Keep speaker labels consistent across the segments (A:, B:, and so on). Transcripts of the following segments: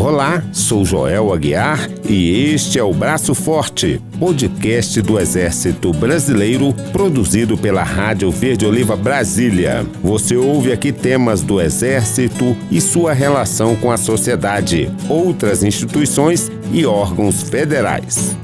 A: Olá, sou Joel Aguiar e este é o Braço Forte, podcast do Exército Brasileiro, produzido pela Rádio Verde Oliva Brasília. Você ouve aqui temas do Exército e sua relação com a sociedade, outras instituições e órgãos federais.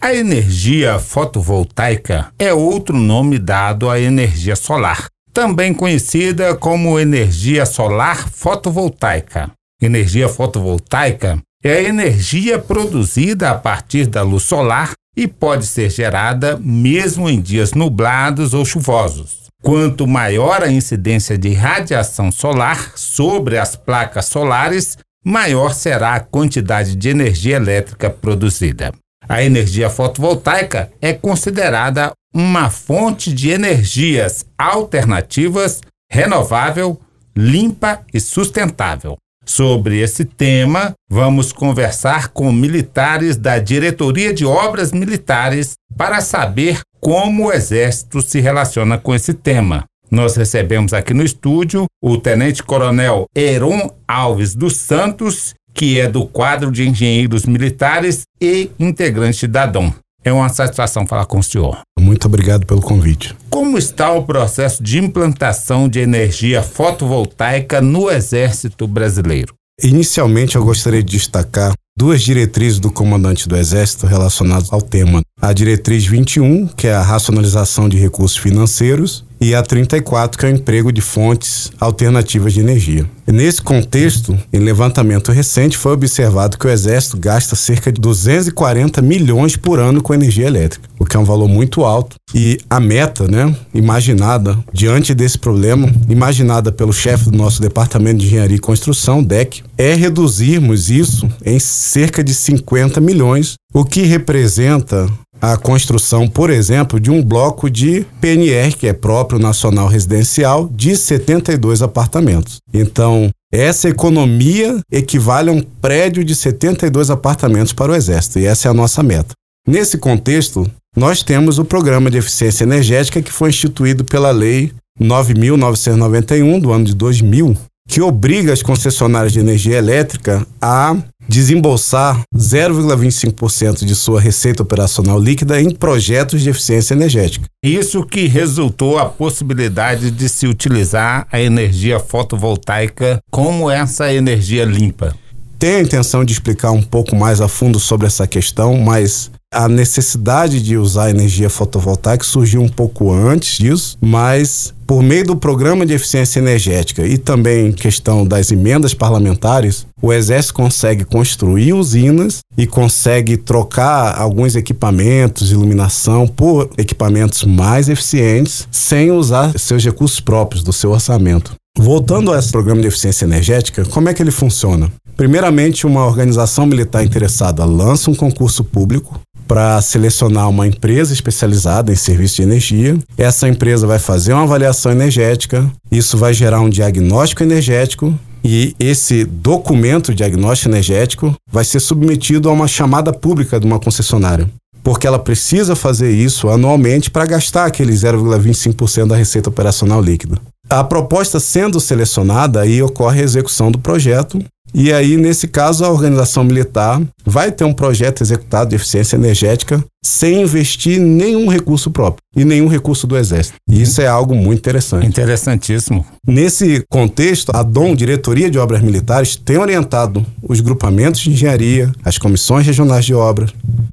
B: A energia fotovoltaica é outro nome dado à energia solar, também conhecida como energia solar fotovoltaica. Energia fotovoltaica é a energia produzida a partir da luz solar e pode ser gerada mesmo em dias nublados ou chuvosos. Quanto maior a incidência de radiação solar sobre as placas solares, maior será a quantidade de energia elétrica produzida. A energia fotovoltaica é considerada uma fonte de energias alternativas, renovável, limpa e sustentável. Sobre esse tema, vamos conversar com militares da Diretoria de Obras Militares para saber como o Exército se relaciona com esse tema. Nós recebemos aqui no estúdio o Tenente Coronel Heron Alves dos Santos que é do quadro de engenheiros militares e integrante da DOM. É uma satisfação falar com o senhor.
C: Muito obrigado pelo convite.
B: Como está o processo de implantação de energia fotovoltaica no Exército Brasileiro?
C: Inicialmente, eu gostaria de destacar duas diretrizes do comandante do Exército relacionadas ao tema. A diretriz 21, que é a racionalização de recursos financeiros, e a 34, que é o emprego de fontes alternativas de energia. Nesse contexto, em levantamento recente, foi observado que o Exército gasta cerca de 240 milhões por ano com energia elétrica, o que é um valor muito alto. E a meta, né, imaginada diante desse problema, imaginada pelo chefe do nosso Departamento de Engenharia e Construção, DEC, é reduzirmos isso em cerca de 50 milhões, o que representa a construção, por exemplo, de um bloco de PNR, que é próprio nacional residencial, de 72 apartamentos. Então, essa economia equivale a um prédio de 72 apartamentos para o Exército, e essa é a nossa meta. Nesse contexto, nós temos o Programa de Eficiência Energética que foi instituído pela Lei 9.991 do ano de 2000, que obriga as concessionárias de energia elétrica a desembolsar 0,25% de sua receita operacional líquida em projetos de eficiência energética.
B: Isso que resultou a possibilidade de se utilizar a energia fotovoltaica como essa energia limpa.
C: Tenho a intenção de explicar um pouco mais a fundo sobre essa questão, mas a necessidade de usar energia fotovoltaica surgiu um pouco antes disso, mas por meio do programa de eficiência energética e também questão das emendas parlamentares, o Exército consegue construir usinas e consegue trocar alguns equipamentos, iluminação, por equipamentos mais eficientes, sem usar seus recursos próprios do seu orçamento. Voltando a esse programa de eficiência energética, como é que ele funciona? Primeiramente, uma organização militar interessada lança um concurso público para selecionar uma empresa especializada em serviço de energia. Essa empresa vai fazer uma avaliação energética, isso vai gerar um diagnóstico energético e esse documento diagnóstico energético vai ser submetido a uma chamada pública de uma concessionária. Porque ela precisa fazer isso anualmente para gastar aquele 0,25% da receita operacional líquida. A proposta sendo selecionada, aí ocorre a execução do projeto e aí, nesse caso, a organização militar vai ter um projeto executado de eficiência energética sem investir nenhum recurso próprio e nenhum recurso do Exército. E isso é algo muito interessante.
B: Interessantíssimo.
C: Nesse contexto, a DOM, Diretoria de Obras Militares, tem orientado os grupamentos de engenharia, as comissões regionais de obras,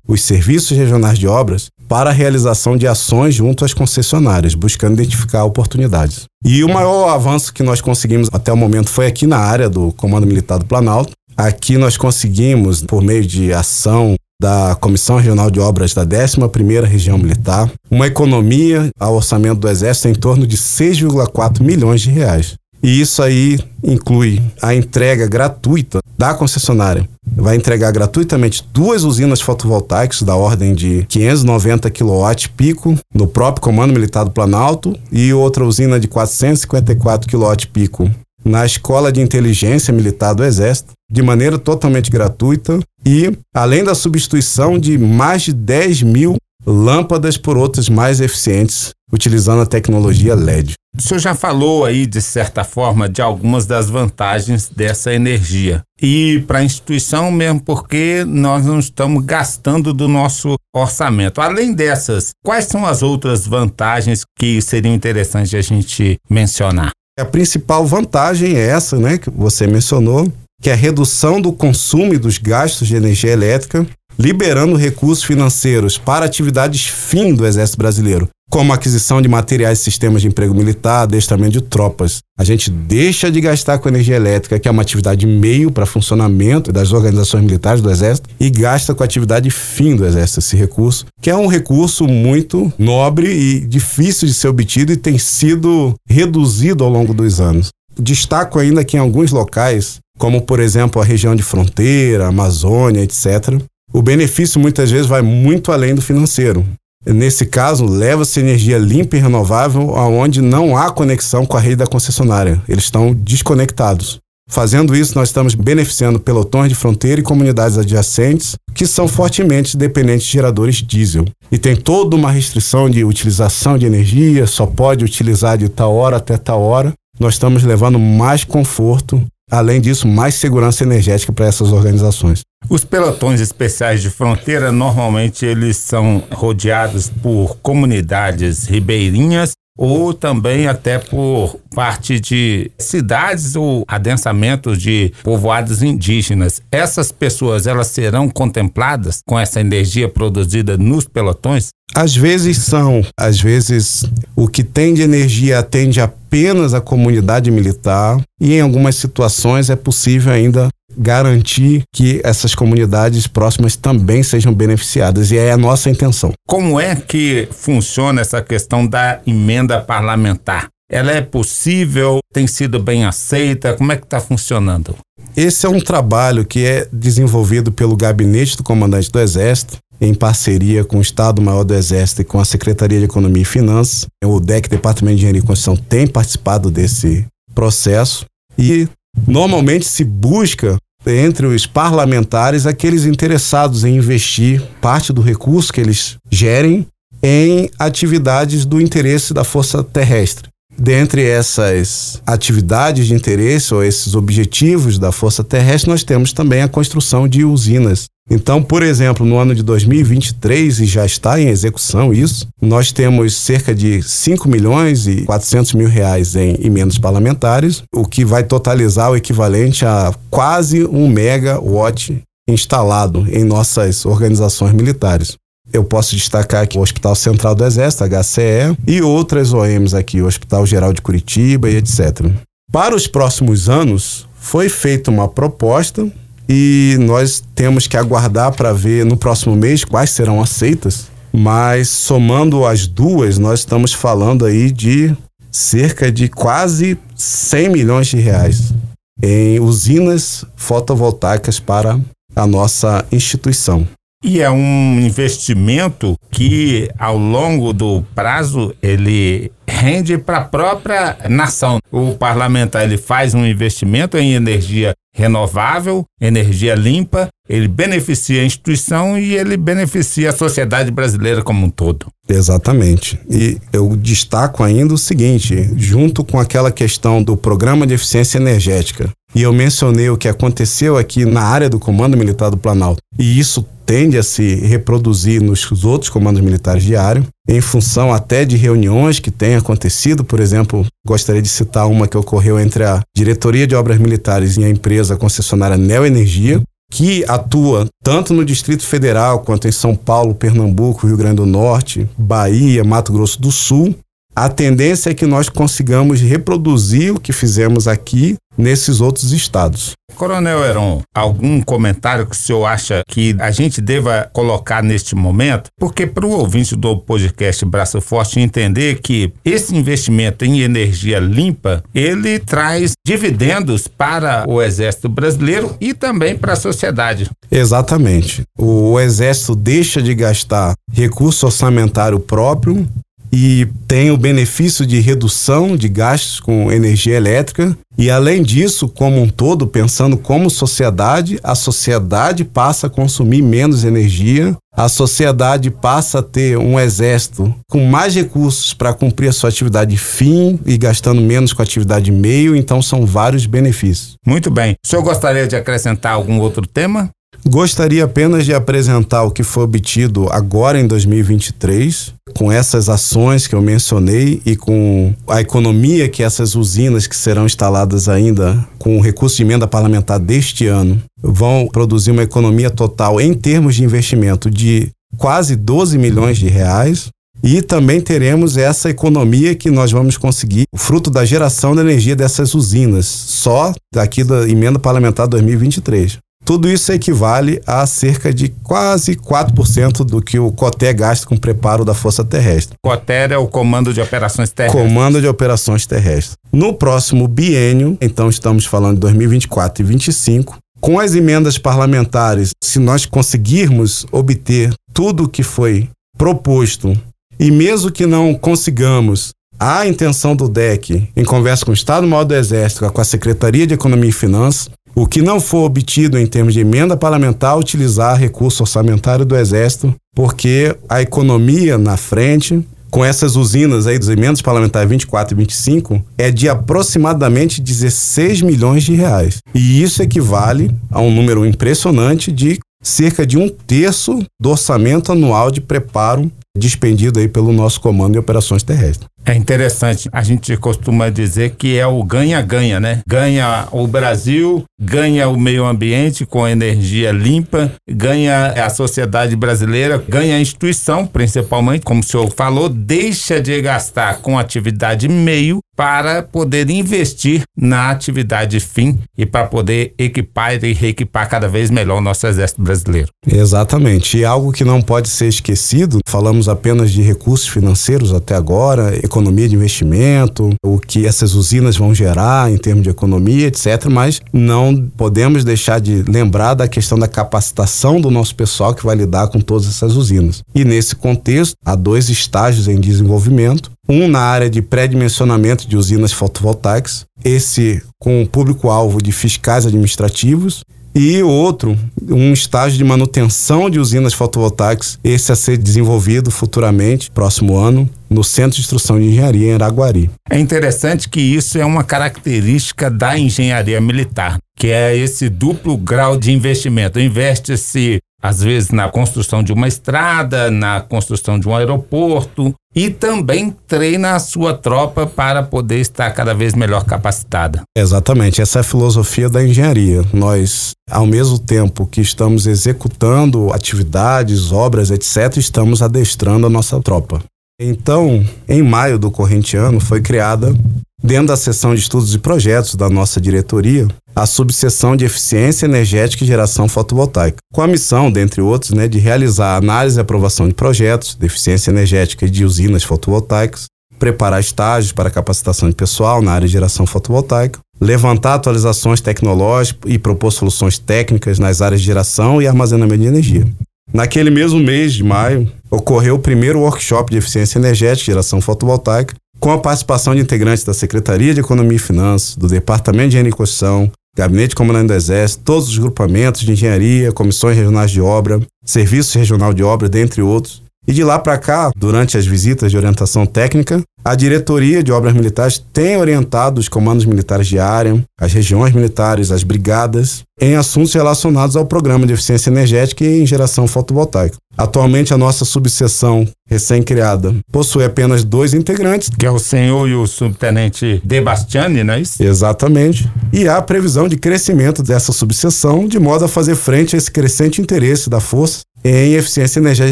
C: os serviços regionais de obras para a realização de ações junto às concessionárias, buscando identificar oportunidades. E o maior avanço que nós conseguimos até o momento foi aqui na área do Comando Militar do Planalto. Aqui nós conseguimos, por meio de ação da Comissão Regional de Obras da 11ª Região Militar, uma economia ao orçamento do Exército em torno de 6,4 milhões de reais. E isso aí inclui a entrega gratuita da concessionária. Vai entregar gratuitamente duas usinas fotovoltaicas da ordem de 590 kW pico no próprio Comando Militar do Planalto e outra usina de 454 kW pico na Escola de Inteligência Militar do Exército, de maneira totalmente gratuita e além da substituição de mais de 10 mil lâmpadas por outras mais eficientes, utilizando a tecnologia LED.
B: O senhor já falou aí, de certa forma, de algumas das vantagens dessa energia. E para a instituição mesmo, porque nós não estamos gastando do nosso orçamento. Além dessas, quais são as outras vantagens que seriam interessantes a gente mencionar?
C: A principal vantagem é essa, né, que você mencionou, que é a redução do consumo e dos gastos de energia elétrica, liberando recursos financeiros para atividades fim do Exército Brasileiro, como aquisição de materiais e sistemas de emprego militar, adestramento de tropas. A gente deixa de gastar com energia elétrica, que é uma atividade meio para funcionamento das organizações militares do Exército, e gasta com a atividade fim do Exército, esse recurso, que é um recurso muito nobre e difícil de ser obtido e tem sido reduzido ao longo dos anos. Destaco ainda que em alguns locais, como por exemplo a região de fronteira, Amazônia, etc., o benefício muitas vezes vai muito além do financeiro. Nesse caso, leva-se energia limpa e renovável aonde não há conexão com a rede da concessionária. Eles estão desconectados. Fazendo isso, nós estamos beneficiando pelotões de fronteira e comunidades adjacentes que são fortemente dependentes de geradores diesel. E tem toda uma restrição de utilização de energia, só pode utilizar de tal hora até tal hora. Nós estamos levando mais conforto Além disso, mais segurança energética para essas organizações.
B: Os pelotões especiais de fronteira normalmente eles são rodeados por comunidades ribeirinhas ou também até por parte de cidades ou adensamentos de povoados indígenas. Essas pessoas elas serão contempladas com essa energia produzida nos pelotões?
C: Às vezes são, às vezes o que tem de energia atende apenas a comunidade militar e em algumas situações é possível ainda garantir que essas comunidades próximas também sejam beneficiadas e é a nossa intenção.
B: Como é que funciona essa questão da emenda parlamentar? Ela é possível? Tem sido bem aceita? Como é que está funcionando?
C: Esse é um trabalho que é desenvolvido pelo Gabinete do Comandante do Exército, em parceria com o Estado-Maior do Exército e com a Secretaria de Economia e Finanças. O DEC, Departamento de Engenharia e Construção, tem participado desse processo e normalmente se busca entre os parlamentares aqueles interessados em investir parte do recurso que eles gerem em atividades do interesse da força terrestre. Dentre essas atividades de interesse ou esses objetivos da Força Terrestre, nós temos também a construção de usinas. Então, por exemplo, no ano de 2023, e já está em execução isso, nós temos cerca de 5 milhões e 400 mil reais em emendas parlamentares, o que vai totalizar o equivalente a quase um megawatt instalado em nossas organizações militares. Eu posso destacar aqui o Hospital Central do Exército, HCE, e outras OMs aqui, o Hospital Geral de Curitiba e etc. Para os próximos anos, foi feita uma proposta e nós temos que aguardar para ver no próximo mês quais serão aceitas. Mas somando as duas, nós estamos falando aí de cerca de quase 100 milhões de reais em usinas fotovoltaicas para a nossa instituição.
B: E é um investimento que, ao longo do prazo, ele rende para a própria nação. O parlamentar ele faz um investimento em energia renovável, energia limpa, ele beneficia a instituição e ele beneficia a sociedade brasileira como um todo.
C: Exatamente. E eu destaco ainda o seguinte, junto com aquela questão do programa de eficiência energética, e eu mencionei o que aconteceu aqui na área do Comando Militar do Planalto, e isso tende a se reproduzir nos outros comandos militares diários, em função até de reuniões que têm acontecido. Por exemplo, gostaria de citar uma que ocorreu entre a Diretoria de Obras Militares e a empresa concessionária Neoenergia, que atua tanto no Distrito Federal quanto em São Paulo, Pernambuco, Rio Grande do Norte, Bahia, Mato Grosso do Sul. A tendência é que nós consigamos reproduzir o que fizemos aqui nesses outros estados.
B: Coronel Heron, algum comentário que o senhor acha que a gente deva colocar neste momento? Porque para o ouvinte do podcast Braço Forte entender que esse investimento em energia limpa, ele traz dividendos para o Exército Brasileiro e também para a sociedade.
C: Exatamente. O Exército deixa de gastar recurso orçamentário próprio e tem o benefício de redução de gastos com energia elétrica. E além disso, como um todo, pensando como sociedade, a sociedade passa a consumir menos energia, a sociedade passa a ter um exército com mais recursos para cumprir a sua atividade fim e gastando menos com a atividade meio, então são vários benefícios.
B: Muito bem. O senhor gostaria de acrescentar algum outro tema?
C: Gostaria apenas de apresentar o que foi obtido agora em 2023, com essas ações que eu mencionei e com a economia que essas usinas que serão instaladas ainda com o recurso de emenda parlamentar deste ano vão produzir uma economia total em termos de investimento de quase 12 milhões de reais. E também teremos essa economia que nós vamos conseguir, fruto da geração de energia dessas usinas, só daqui da emenda parlamentar 2023. Tudo isso equivale a cerca de quase 4% do que o COTÉ gasta com o preparo da Força Terrestre.
B: COTÉ é o Comando de Operações Terrestres.
C: Comando de Operações Terrestres. No próximo biênio, então estamos falando de 2024 e 2025, com as emendas parlamentares, se nós conseguirmos obter tudo o que foi proposto, e mesmo que não consigamos, a intenção do DEC, em conversa com o Estado-Maior do Exército, com a Secretaria de Economia e Finanças, o que não for obtido em termos de emenda parlamentar, utilizar recurso orçamentário do Exército, porque a economia na frente, com essas usinas aí dos emendas parlamentares 24 e 25, é de aproximadamente 16 milhões de reais. E isso equivale a um número impressionante de cerca de um terço do orçamento anual de preparo dispendido aí pelo nosso Comando de Operações Terrestres.
B: É interessante, a gente costuma dizer que é o ganha-ganha, né? Ganha o Brasil, ganha o meio ambiente com energia limpa, ganha a sociedade brasileira, ganha a instituição, principalmente, como o senhor falou, deixa de gastar com atividade meio para poder investir na atividade fim e para poder equipar e reequipar cada vez melhor o nosso exército brasileiro.
C: Exatamente. E algo que não pode ser esquecido, falamos apenas de recursos financeiros até agora, de investimento, o que essas usinas vão gerar em termos de economia, etc. Mas não podemos deixar de lembrar da questão da capacitação do nosso pessoal que vai lidar com todas essas usinas. E nesse contexto, há dois estágios em desenvolvimento um na área de pré-dimensionamento de usinas fotovoltaicas, esse com o público-alvo de fiscais administrativos, e outro, um estágio de manutenção de usinas fotovoltaicas, esse a ser desenvolvido futuramente, próximo ano, no Centro de Instrução de Engenharia em Araguari.
B: É interessante que isso é uma característica da engenharia militar, que é esse duplo grau de investimento. Investe-se às vezes na construção de uma estrada, na construção de um aeroporto e também treina a sua tropa para poder estar cada vez melhor capacitada.
C: Exatamente, essa é a filosofia da engenharia. Nós, ao mesmo tempo que estamos executando atividades, obras, etc., estamos adestrando a nossa tropa. Então, em maio do corrente ano, foi criada, dentro da seção de estudos e projetos da nossa diretoria, a subseção de eficiência energética e geração fotovoltaica, com a missão, dentre outros, né, de realizar análise e aprovação de projetos de eficiência energética e de usinas fotovoltaicas, preparar estágios para capacitação de pessoal na área de geração fotovoltaica, levantar atualizações tecnológicas e propor soluções técnicas nas áreas de geração e armazenamento de energia. Naquele mesmo mês de maio, ocorreu o primeiro workshop de eficiência energética e geração fotovoltaica, com a participação de integrantes da Secretaria de Economia e Finanças, do Departamento de Engenharia e Construção, Gabinete Comandante do Exército, todos os grupamentos de engenharia, comissões regionais de obra, Serviço Regional de Obra, dentre outros. E de lá para cá, durante as visitas de orientação técnica, a diretoria de obras militares tem orientado os comandos militares de área, as regiões militares, as brigadas, em assuntos relacionados ao programa de eficiência energética e em geração fotovoltaica. Atualmente, a nossa subseção recém-criada possui apenas dois integrantes.
B: Que é o senhor e o subtenente De Bastiani, não é isso?
C: Exatamente. E há previsão de crescimento dessa subseção, de modo a fazer frente a esse crescente interesse da força em eficiência energética e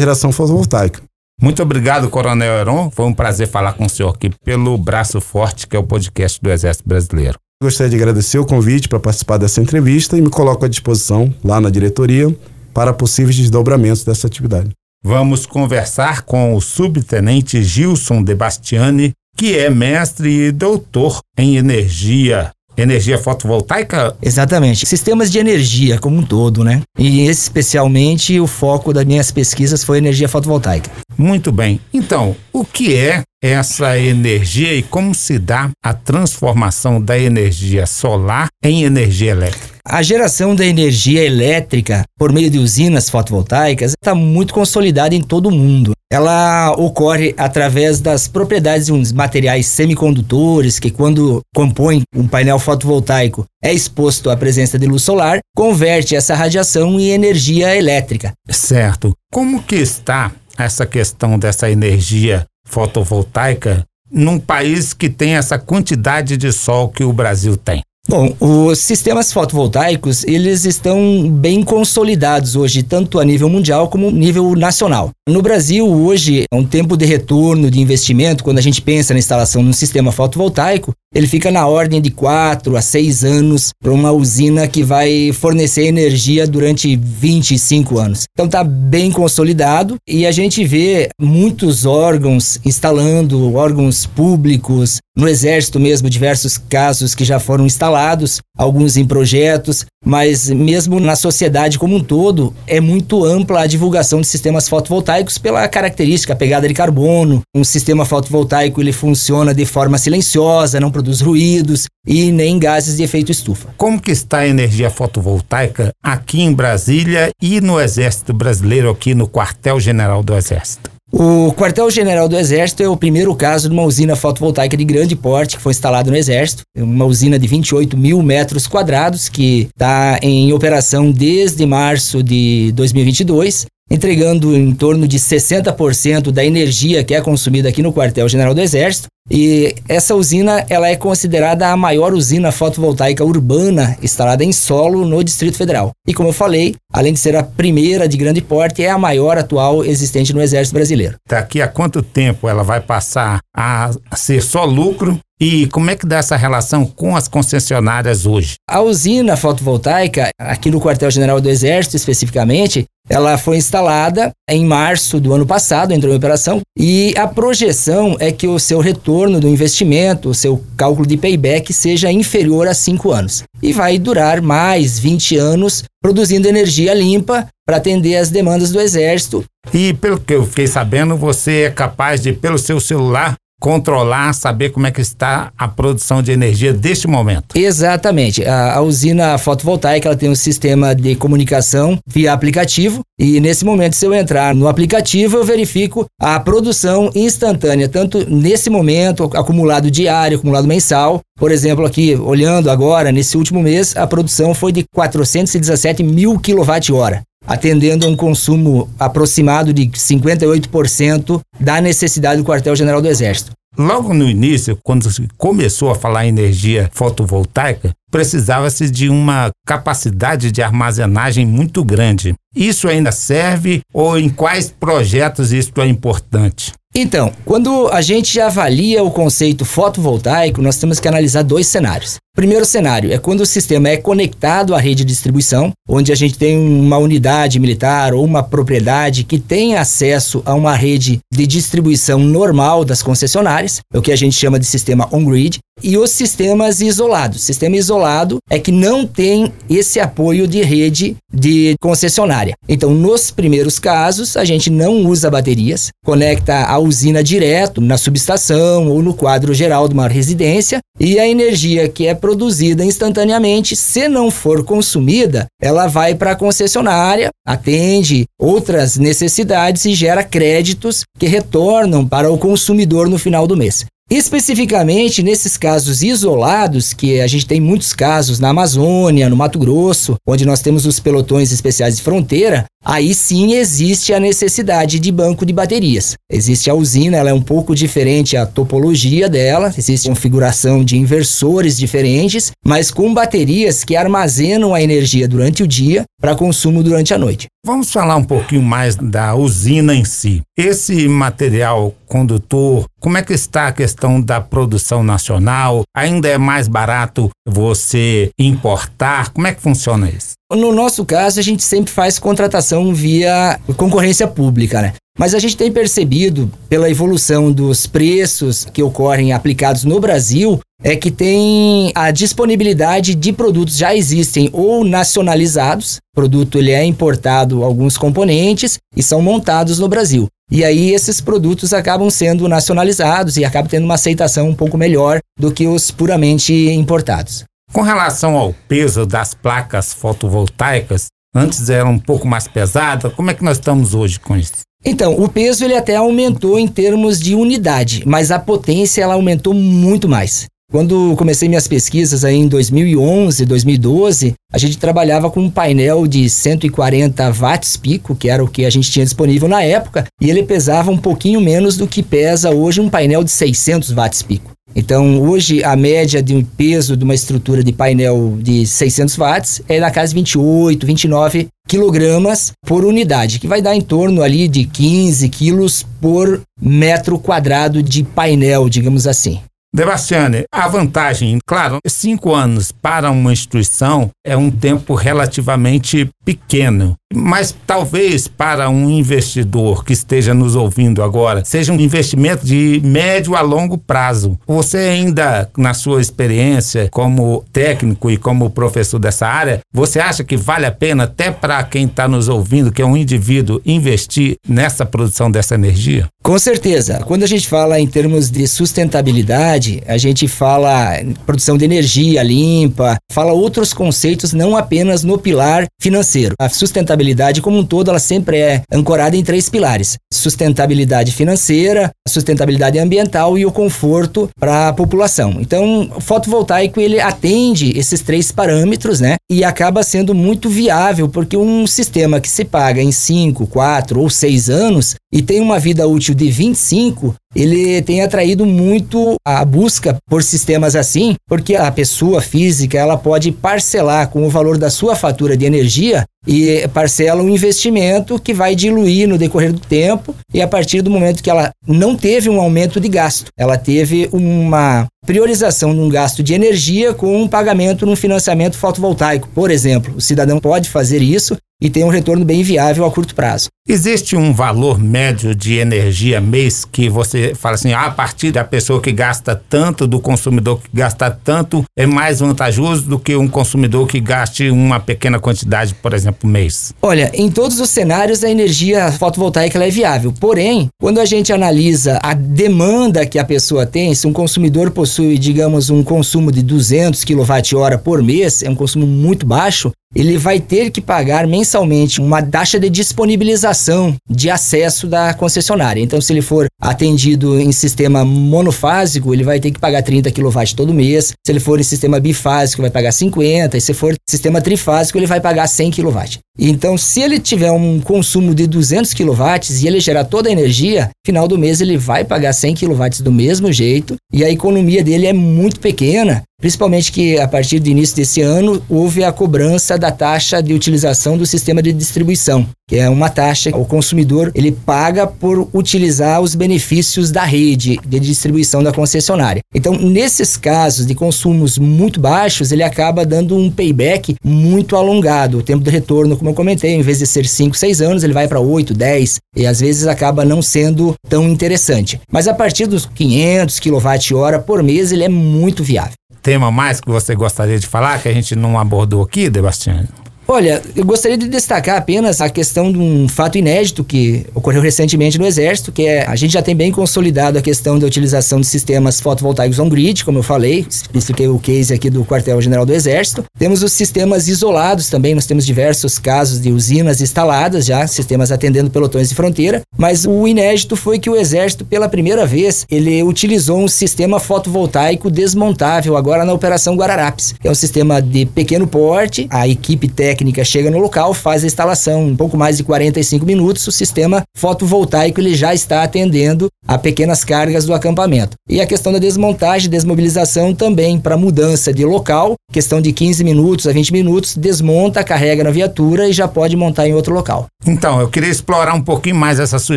C: geração fotovoltaica.
B: Muito obrigado, Coronel Heron. Foi um prazer falar com o senhor aqui pelo Braço Forte, que é o podcast do Exército Brasileiro.
C: Gostaria de agradecer o convite para participar dessa entrevista e me coloco à disposição lá na diretoria para possíveis desdobramentos dessa atividade.
B: Vamos conversar com o subtenente Gilson De Bastiani, que é mestre e doutor em energia Energia fotovoltaica?
D: Exatamente. Sistemas de energia como um todo, né? E especialmente o foco das minhas pesquisas foi energia fotovoltaica.
B: Muito bem. Então, O que é essa energia e como se dá a transformação da energia solar em energia elétrica?
D: A geração da energia elétrica por meio de usinas fotovoltaicas está muito consolidada em todo o mundo. Ela ocorre através das propriedades de uns materiais semicondutores que, quando compõem um painel fotovoltaico, é exposto à presença de luz solar, converte essa radiação em energia elétrica.
B: Certo. Como que está essa questão dessa energia fotovoltaica num país que tem essa quantidade de sol que o Brasil tem?
D: Bom, os sistemas fotovoltaicos, eles estão bem consolidados hoje, tanto a nível mundial como nível nacional. No Brasil, hoje, é um tempo de retorno de investimento, quando a gente pensa na instalação de um sistema fotovoltaico, ele fica na ordem de 4 a 6 anos para uma usina que vai fornecer energia durante 25 anos. Então está bem consolidado e a gente vê muitos órgãos instalando, órgãos públicos, no exército mesmo, diversos casos que já foram instalados, alguns em projetos, mas mesmo na sociedade como um todo, é muito ampla a divulgação de sistemas fotovoltaicos pela característica, a pegada de carbono. Um sistema fotovoltaico ele funciona de forma silenciosa, não produz ruídos e nem gases de efeito estufa.
B: Como que está a energia fotovoltaica aqui em Brasília e no Exército Brasileiro, aqui no Quartel-General do Exército?
D: O quartel-general do Exército é o primeiro caso de uma usina fotovoltaica de grande porte que foi instalada no Exército. É uma usina de 28 mil metros quadrados que está em operação desde março de 2022 entregando em torno de 60% da energia que é consumida aqui no quartel-general do Exército. E essa usina ela é considerada a maior usina fotovoltaica urbana instalada em solo no Distrito Federal. E como eu falei, além de ser a primeira de grande porte, é a maior atual existente no Exército Brasileiro.
B: Daqui a quanto tempo ela vai passar a ser só lucro e como é que dá essa relação com as concessionárias hoje?
D: A usina fotovoltaica, aqui no quartel-general do Exército especificamente, ela foi instalada em março do ano passado, entrou em operação, e a projeção é que o seu retorno do investimento, o seu cálculo de payback, seja inferior a 5 anos. E vai durar mais 20 anos produzindo energia limpa para atender as demandas do Exército.
B: E pelo que eu fiquei sabendo, você é capaz de, pelo seu celular, controlar, saber como é que está a produção de energia deste momento.
D: Exatamente. A, a, usina fotovoltaica ela tem um sistema de comunicação via aplicativo e nesse momento se eu entrar no aplicativo eu verifico a produção instantânea, tanto nesse momento acumulado diário, acumulado mensal. Por exemplo, aqui olhando agora nesse último mês a produção foi de 417 mil kWh atendendo a um consumo aproximado de 58% da necessidade do quartel-general do Exército.
B: Logo no início, quando se começou a falar em energia fotovoltaica, precisava-se de uma capacidade de armazenagem muito grande. Isso ainda serve ou em quais projetos isso é importante?
D: Então, quando a gente avalia o conceito fotovoltaico, nós temos que analisar dois cenários. O primeiro cenário é quando o sistema é conectado à rede de distribuição, onde a gente tem uma unidade militar ou uma propriedade que tem acesso a uma rede de distribuição normal das concessionárias, é o que a gente chama de sistema on-grid, e os sistemas isolados. Sistema isolado é que não tem esse apoio de rede de concessionária. Então, nos primeiros casos, a gente não usa baterias, conecta a usina direto na subestação ou no quadro geral de uma residência e a energia que é produzida instantaneamente, se não for consumida, ela vai para a concessionária, atende outras necessidades e gera créditos que retornam para o consumidor no final do mês. Especificamente nesses casos isolados, que a gente tem muitos casos na Amazônia, no Mato Grosso, onde nós temos os pelotões especiais de fronteira, aí sim existe a necessidade de banco de baterias. Existe a usina, ela é um pouco diferente a topologia dela, existe configuração de inversores diferentes, mas com baterias que armazenam a energia durante o dia para consumo durante a noite.
B: Vamos falar um pouquinho mais da usina em si. Esse material condutor, como é que está a questão da produção nacional? Ainda é mais barato você importar? Como é que funciona isso?
D: No nosso caso, a gente sempre faz contratação via concorrência pública, né? Mas a gente tem percebido, pela evolução dos preços que ocorrem aplicados no Brasil, é que tem a disponibilidade de produtos já existem ou nacionalizados, o produto ele é importado alguns componentes e são montados no Brasil. E aí esses produtos acabam sendo nacionalizados e acabam tendo uma aceitação um pouco melhor do que os puramente importados.
B: Com relação ao peso das placas fotovoltaicas, antes era um pouco mais pesada, como é que nós estamos hoje com isso?
D: Então, o peso ele até aumentou em termos de unidade, mas a potência ela aumentou muito mais. Quando comecei minhas pesquisas aí em 2011, 2012, a gente trabalhava com um painel de 140 watts pico, que era o que a gente tinha disponível na época, e ele pesava um pouquinho menos do que pesa hoje um painel de 600 watts pico. Então, hoje, a média de um peso de uma estrutura de painel de 600 watts é na casa de 28, 29 quilogramas por unidade, que vai dar em torno ali de 15 quilos por metro quadrado de painel, digamos assim.
B: Debastiane, a vantagem, claro, cinco anos para uma instituição é um tempo relativamente pequeno, mas talvez para um investidor que esteja nos ouvindo agora, seja um investimento de médio a longo prazo. Você ainda, na sua experiência como técnico e como professor dessa área, você acha que vale a pena até para quem está nos ouvindo, que é um indivíduo, investir nessa produção dessa energia?
D: Com certeza. Quando a gente fala em termos de sustentabilidade, a gente fala produção de energia limpa, fala outros conceitos não apenas no pilar financeiro. A sustentabilidade como um todo, ela sempre é ancorada em três pilares: sustentabilidade financeira, sustentabilidade ambiental e o conforto para a população. Então, o fotovoltaico ele atende esses três parâmetros, né? E acaba sendo muito viável, porque um sistema que se paga em 5, 4 ou 6 anos e tem uma vida útil de 25, ele tem atraído muito a busca por sistemas assim, porque a pessoa física ela pode parcelar com o valor da sua fatura de energia e parcela um investimento que vai diluir no decorrer do tempo e a partir do momento que ela não teve um aumento de gasto, ela teve uma priorização de um gasto de energia com um pagamento num financiamento fotovoltaico, por exemplo. O cidadão pode fazer isso e tem um retorno bem viável a curto prazo.
B: Existe um valor médio de energia mês que você fala assim, ah, a partir da pessoa que gasta tanto, do consumidor que gasta tanto, é mais vantajoso do que um consumidor que gaste uma pequena quantidade, por exemplo, mês?
D: Olha, em todos os cenários a energia fotovoltaica é viável. Porém, quando a gente analisa a demanda que a pessoa tem, se um consumidor possui, digamos, um consumo de 200 kWh por mês, é um consumo muito baixo, ele vai ter que pagar mensalmente uma taxa de disponibilização de acesso da concessionária. Então, se ele for atendido em sistema monofásico, ele vai ter que pagar 30 kW todo mês. Se ele for em sistema bifásico, vai pagar 50. E se for sistema trifásico, ele vai pagar 100 kW. Então, se ele tiver um consumo de 200 kW e ele gerar toda a energia, final do mês ele vai pagar 100 kW do mesmo jeito e a economia dele é muito pequena, principalmente que a partir do início desse ano houve a cobrança da taxa de utilização do sistema de distribuição, que é uma taxa que o consumidor ele paga por utilizar os benefícios da rede de distribuição da concessionária. Então, nesses casos de consumos muito baixos, ele acaba dando um payback muito alongado, o tempo de retorno como eu comentei, em vez de ser 5, 6 anos, ele vai para 8, 10 e às vezes acaba não sendo tão interessante. Mas a partir dos 500 kWh por mês, ele é muito viável.
B: Tema mais que você gostaria de falar que a gente não abordou aqui, Debastiano?
D: Olha, eu gostaria de destacar apenas a questão de um fato inédito que ocorreu recentemente no Exército, que é a gente já tem bem consolidado a questão da utilização de sistemas fotovoltaicos on-grid, como eu falei, expliquei o case aqui do Quartel-General do Exército. Temos os sistemas isolados também, nós temos diversos casos de usinas instaladas já, sistemas atendendo pelotões de fronteira, mas o inédito foi que o Exército, pela primeira vez, ele utilizou um sistema fotovoltaico desmontável agora na Operação Guararapes. É um sistema de pequeno porte, a equipe técnica técnica chega no local, faz a instalação, um pouco mais de 45 minutos, o sistema fotovoltaico ele já está atendendo a pequenas cargas do acampamento. E a questão da desmontagem, desmobilização também para mudança de local, questão de 15 minutos a 20 minutos, desmonta, carrega na viatura e já pode montar em outro local.
B: Então, eu queria explorar um pouquinho mais essa sua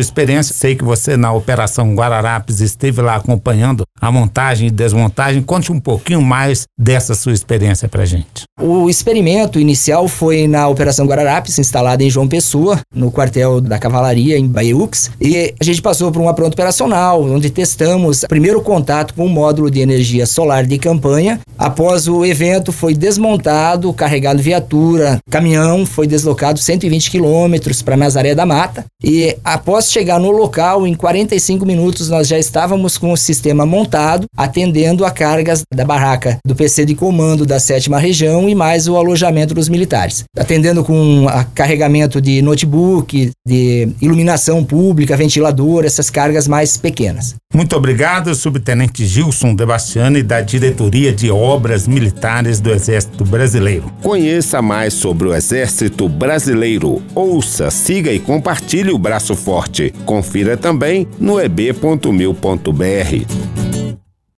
B: experiência. Sei que você na Operação Guararapes esteve lá acompanhando a montagem e desmontagem. Conte um pouquinho mais dessa sua experiência para gente.
D: O experimento inicial foi foi na Operação Guararapes, instalada em João Pessoa, no quartel da Cavalaria, em Baiux. E a gente passou por uma pronta operacional, onde testamos primeiro contato com o módulo de energia solar de campanha. Após o evento, foi desmontado, carregado viatura, caminhão, foi deslocado 120 quilômetros para Nazaré da Mata. E após chegar no local, em 45 minutos, nós já estávamos com o sistema montado, atendendo a cargas da barraca do PC de comando da sétima região e mais o alojamento dos militares. Atendendo com carregamento de notebook, de iluminação pública, ventilador, essas cargas mais pequenas.
B: Muito obrigado, subtenente Gilson Debastiani, da Diretoria de Obras Militares do Exército Brasileiro.
A: Conheça mais sobre o Exército Brasileiro. Ouça, siga e compartilhe o Braço Forte. Confira também no eb.mil.br.